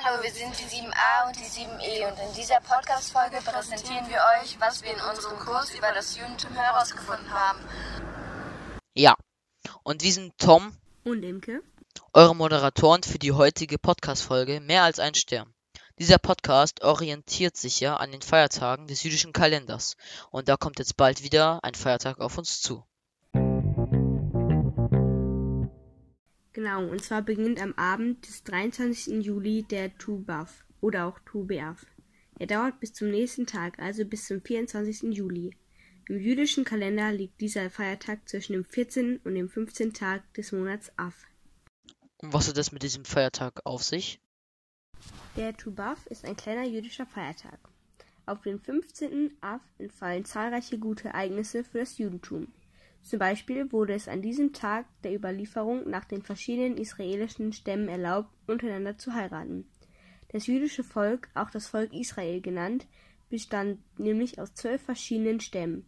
Hallo, wir sind die 7a und die 7e und in dieser Podcast-Folge präsentieren wir euch, was wir in unserem Kurs über das Judentum herausgefunden haben. Ja, und wir sind Tom Und Imke? eure Moderatoren für die heutige Podcast-Folge Mehr als ein Stern. Dieser Podcast orientiert sich ja an den Feiertagen des jüdischen Kalenders und da kommt jetzt bald wieder ein Feiertag auf uns zu. Genau, und zwar beginnt am Abend des 23. Juli der Tu B'Av oder auch Tu B'Av. Er dauert bis zum nächsten Tag, also bis zum 24. Juli. Im jüdischen Kalender liegt dieser Feiertag zwischen dem 14. und dem 15. Tag des Monats Av. Und was hat es mit diesem Feiertag auf sich? Der Tu B'Av ist ein kleiner jüdischer Feiertag. Auf den 15. Av entfallen zahlreiche gute Ereignisse für das Judentum. Zum Beispiel wurde es an diesem Tag der Überlieferung nach den verschiedenen israelischen Stämmen erlaubt, untereinander zu heiraten. Das jüdische Volk, auch das Volk Israel genannt, bestand nämlich aus zwölf verschiedenen Stämmen.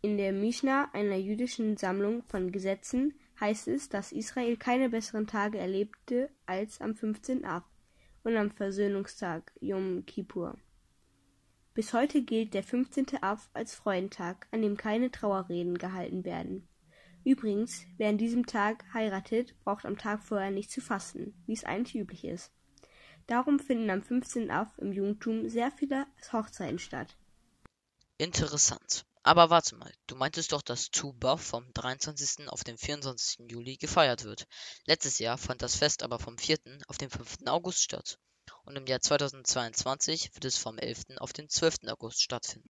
In der Mishnah, einer jüdischen Sammlung von Gesetzen, heißt es, dass Israel keine besseren Tage erlebte als am 15. Av und am Versöhnungstag Yom Kippur. Bis heute gilt der 15. Av als Freudentag, an dem keine Trauerreden gehalten werden. Übrigens, wer an diesem Tag heiratet, braucht am Tag vorher nicht zu fasten, wie es eigentlich üblich ist. Darum finden am 15. Av im Judentum sehr viele Hochzeiten statt. Interessant. Aber warte mal, du meintest doch, dass Tu B'Av vom 23. auf den 24. Juli gefeiert wird. Letztes Jahr fand das Fest aber vom 4. auf den 5. August statt. Und im Jahr 2022 wird es vom 11. auf den 12. August stattfinden.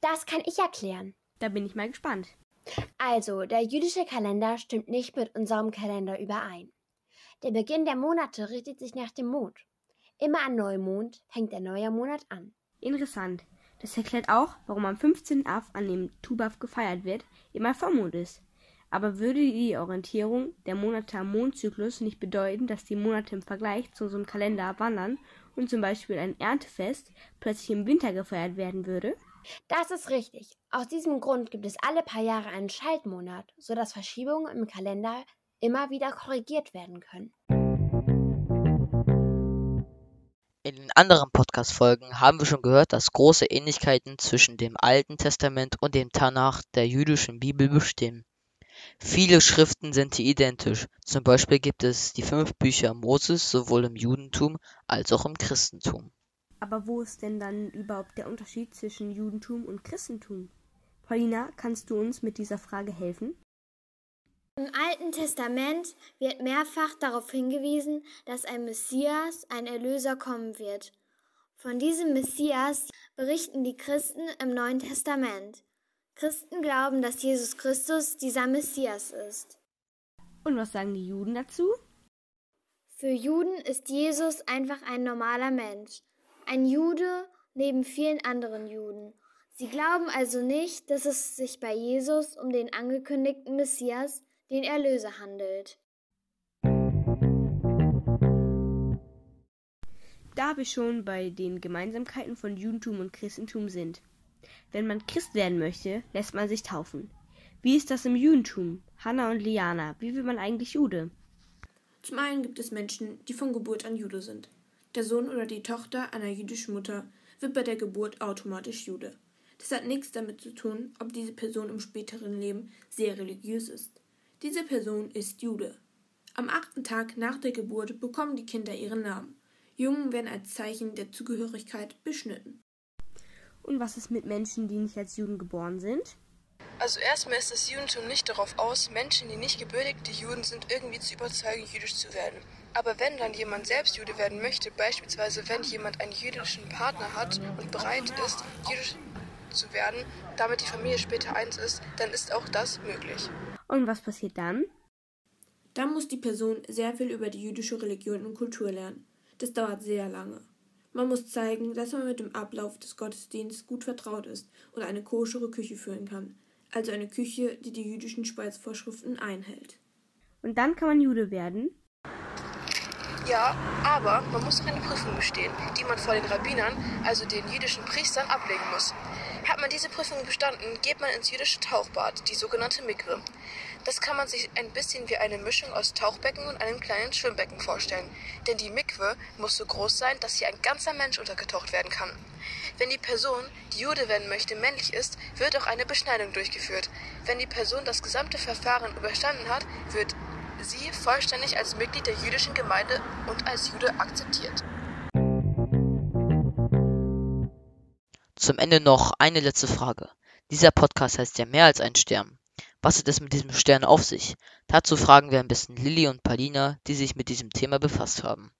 Das kann ich erklären. Da bin ich mal gespannt. Also, der jüdische Kalender stimmt nicht mit unserem Kalender überein. Der Beginn der Monate richtet sich nach dem Mond. Immer an Neumond fängt der neue Monat an. Interessant. Das erklärt auch, warum am 15. Av, an dem Tubav gefeiert wird, immer Vollmond ist. Aber würde die Orientierung der Monate am Mondzyklus nicht bedeuten, dass die Monate im Vergleich zu unserem Kalender wandern und zum Beispiel ein Erntefest plötzlich im Winter gefeiert werden würde? Das ist richtig. Aus diesem Grund gibt es alle paar Jahre einen Schaltmonat, sodass Verschiebungen im Kalender immer wieder korrigiert werden können. In den anderen Podcast-Folgen haben wir schon gehört, dass große Ähnlichkeiten zwischen dem Alten Testament und dem Tanach der jüdischen Bibel bestehen. Viele Schriften sind hier identisch. Zum Beispiel gibt es die fünf Bücher Moses sowohl im Judentum als auch im Christentum. Aber wo ist denn dann überhaupt der Unterschied zwischen Judentum und Christentum? Paulina, kannst du uns mit dieser Frage helfen? Im Alten Testament wird mehrfach darauf hingewiesen, dass ein Messias, ein Erlöser kommen wird. Von diesem Messias berichten die Christen im Neuen Testament. Christen glauben, dass Jesus Christus dieser Messias ist. Und was sagen die Juden dazu? Für Juden ist Jesus einfach ein normaler Mensch, ein Jude neben vielen anderen Juden. Sie glauben also nicht, dass es sich bei Jesus um den angekündigten Messias, den Erlöser handelt. Da wir schon bei den Gemeinsamkeiten von Judentum und Christentum sind. Wenn man Christ werden möchte, lässt man sich taufen. Wie ist das im Judentum? Hanna und Liana, wie wird man eigentlich Jude? Zum einen gibt es Menschen, die von Geburt an Jude sind. Der Sohn oder die Tochter einer jüdischen Mutter wird bei der Geburt automatisch Jude. Das hat nichts damit zu tun, ob diese Person im späteren Leben sehr religiös ist. Diese Person ist Jude. Am achten Tag nach der Geburt bekommen die Kinder ihren Namen. Jungen werden als Zeichen der Zugehörigkeit beschnitten. Und was ist mit Menschen, die nicht als Juden geboren sind? Also erstmal ist das Judentum nicht darauf aus, Menschen, die nicht gebürtigte Juden sind, irgendwie zu überzeugen, jüdisch zu werden. Aber wenn dann jemand selbst Jude werden möchte, beispielsweise wenn jemand einen jüdischen Partner hat und bereit ist, jüdisch zu werden, damit die Familie später eins ist, dann ist auch das möglich. Und was passiert dann? Dann muss die Person sehr viel über die jüdische Religion und Kultur lernen. Das dauert sehr lange. Man muss zeigen, dass man mit dem Ablauf des Gottesdienstes gut vertraut ist und eine koschere Küche führen kann, also eine Küche, die die jüdischen Speisvorschriften einhält. Und dann kann man Jude werden? Ja, aber man muss noch eine Prüfung bestehen, die man vor den Rabbinern, also den jüdischen Priestern, ablegen muss. Hat man diese Prüfung bestanden, geht man ins jüdische Tauchbad, die sogenannte Mikwe. Das kann man sich ein bisschen wie eine Mischung aus Tauchbecken und einem kleinen Schwimmbecken vorstellen. Denn die Mikwe muss so groß sein, dass hier ein ganzer Mensch untergetaucht werden kann. Wenn die Person, die Jude werden möchte, männlich ist, wird auch eine Beschneidung durchgeführt. Wenn die Person das gesamte Verfahren überstanden hat, wird sie vollständig als Mitglied der jüdischen Gemeinde und als Jude akzeptiert. Zum Ende noch eine letzte Frage. Dieser Podcast heißt ja mehr als ein Stern. Was hat es mit diesem Stern auf sich? Dazu fragen wir am besten Lilly und Palina, die sich mit diesem Thema befasst haben.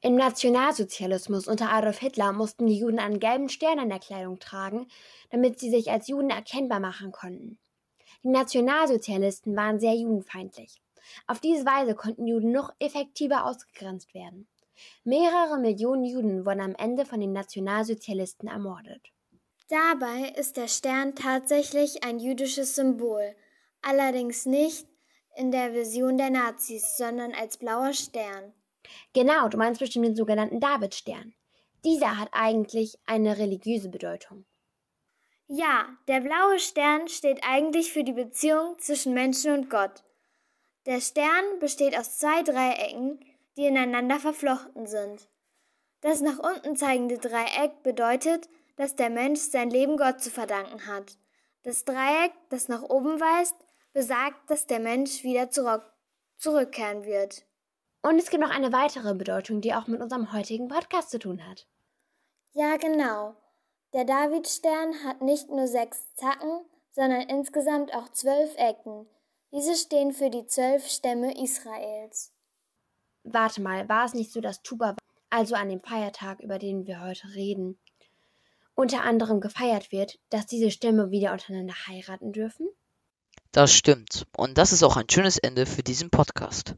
Im Nationalsozialismus unter Adolf Hitler mussten die Juden einen gelben Stern an der Kleidung tragen, damit sie sich als Juden erkennbar machen konnten. Die Nationalsozialisten waren sehr judenfeindlich. Auf diese Weise konnten Juden noch effektiver ausgegrenzt werden. Mehrere Millionen Juden wurden am Ende von den Nationalsozialisten ermordet. Dabei ist der Stern tatsächlich ein jüdisches Symbol, allerdings nicht in der Vision der Nazis, sondern als blauer Stern. Genau, du meinst bestimmt den sogenannten Davidstern. Dieser hat eigentlich eine religiöse Bedeutung. Ja, der blaue Stern steht eigentlich für die Beziehung zwischen Menschen und Gott. Der Stern besteht aus zwei Dreiecken, die ineinander verflochten sind. Das nach unten zeigende Dreieck bedeutet, dass der Mensch sein Leben Gott zu verdanken hat. Das Dreieck, das nach oben weist, besagt, dass der Mensch wieder zurück zurückkehren wird. Und es gibt noch eine weitere Bedeutung, die auch mit unserem heutigen Podcast zu tun hat. Ja, genau. Der Davidstern hat nicht nur sechs Zacken, sondern insgesamt auch zwölf Ecken. Diese stehen für die zwölf Stämme Israels. Warte mal, war es nicht so, dass Tuba, also an dem Feiertag, über den wir heute reden, unter anderem gefeiert wird, dass diese Stämme wieder untereinander heiraten dürfen? Das stimmt. Und das ist auch ein schönes Ende für diesen Podcast.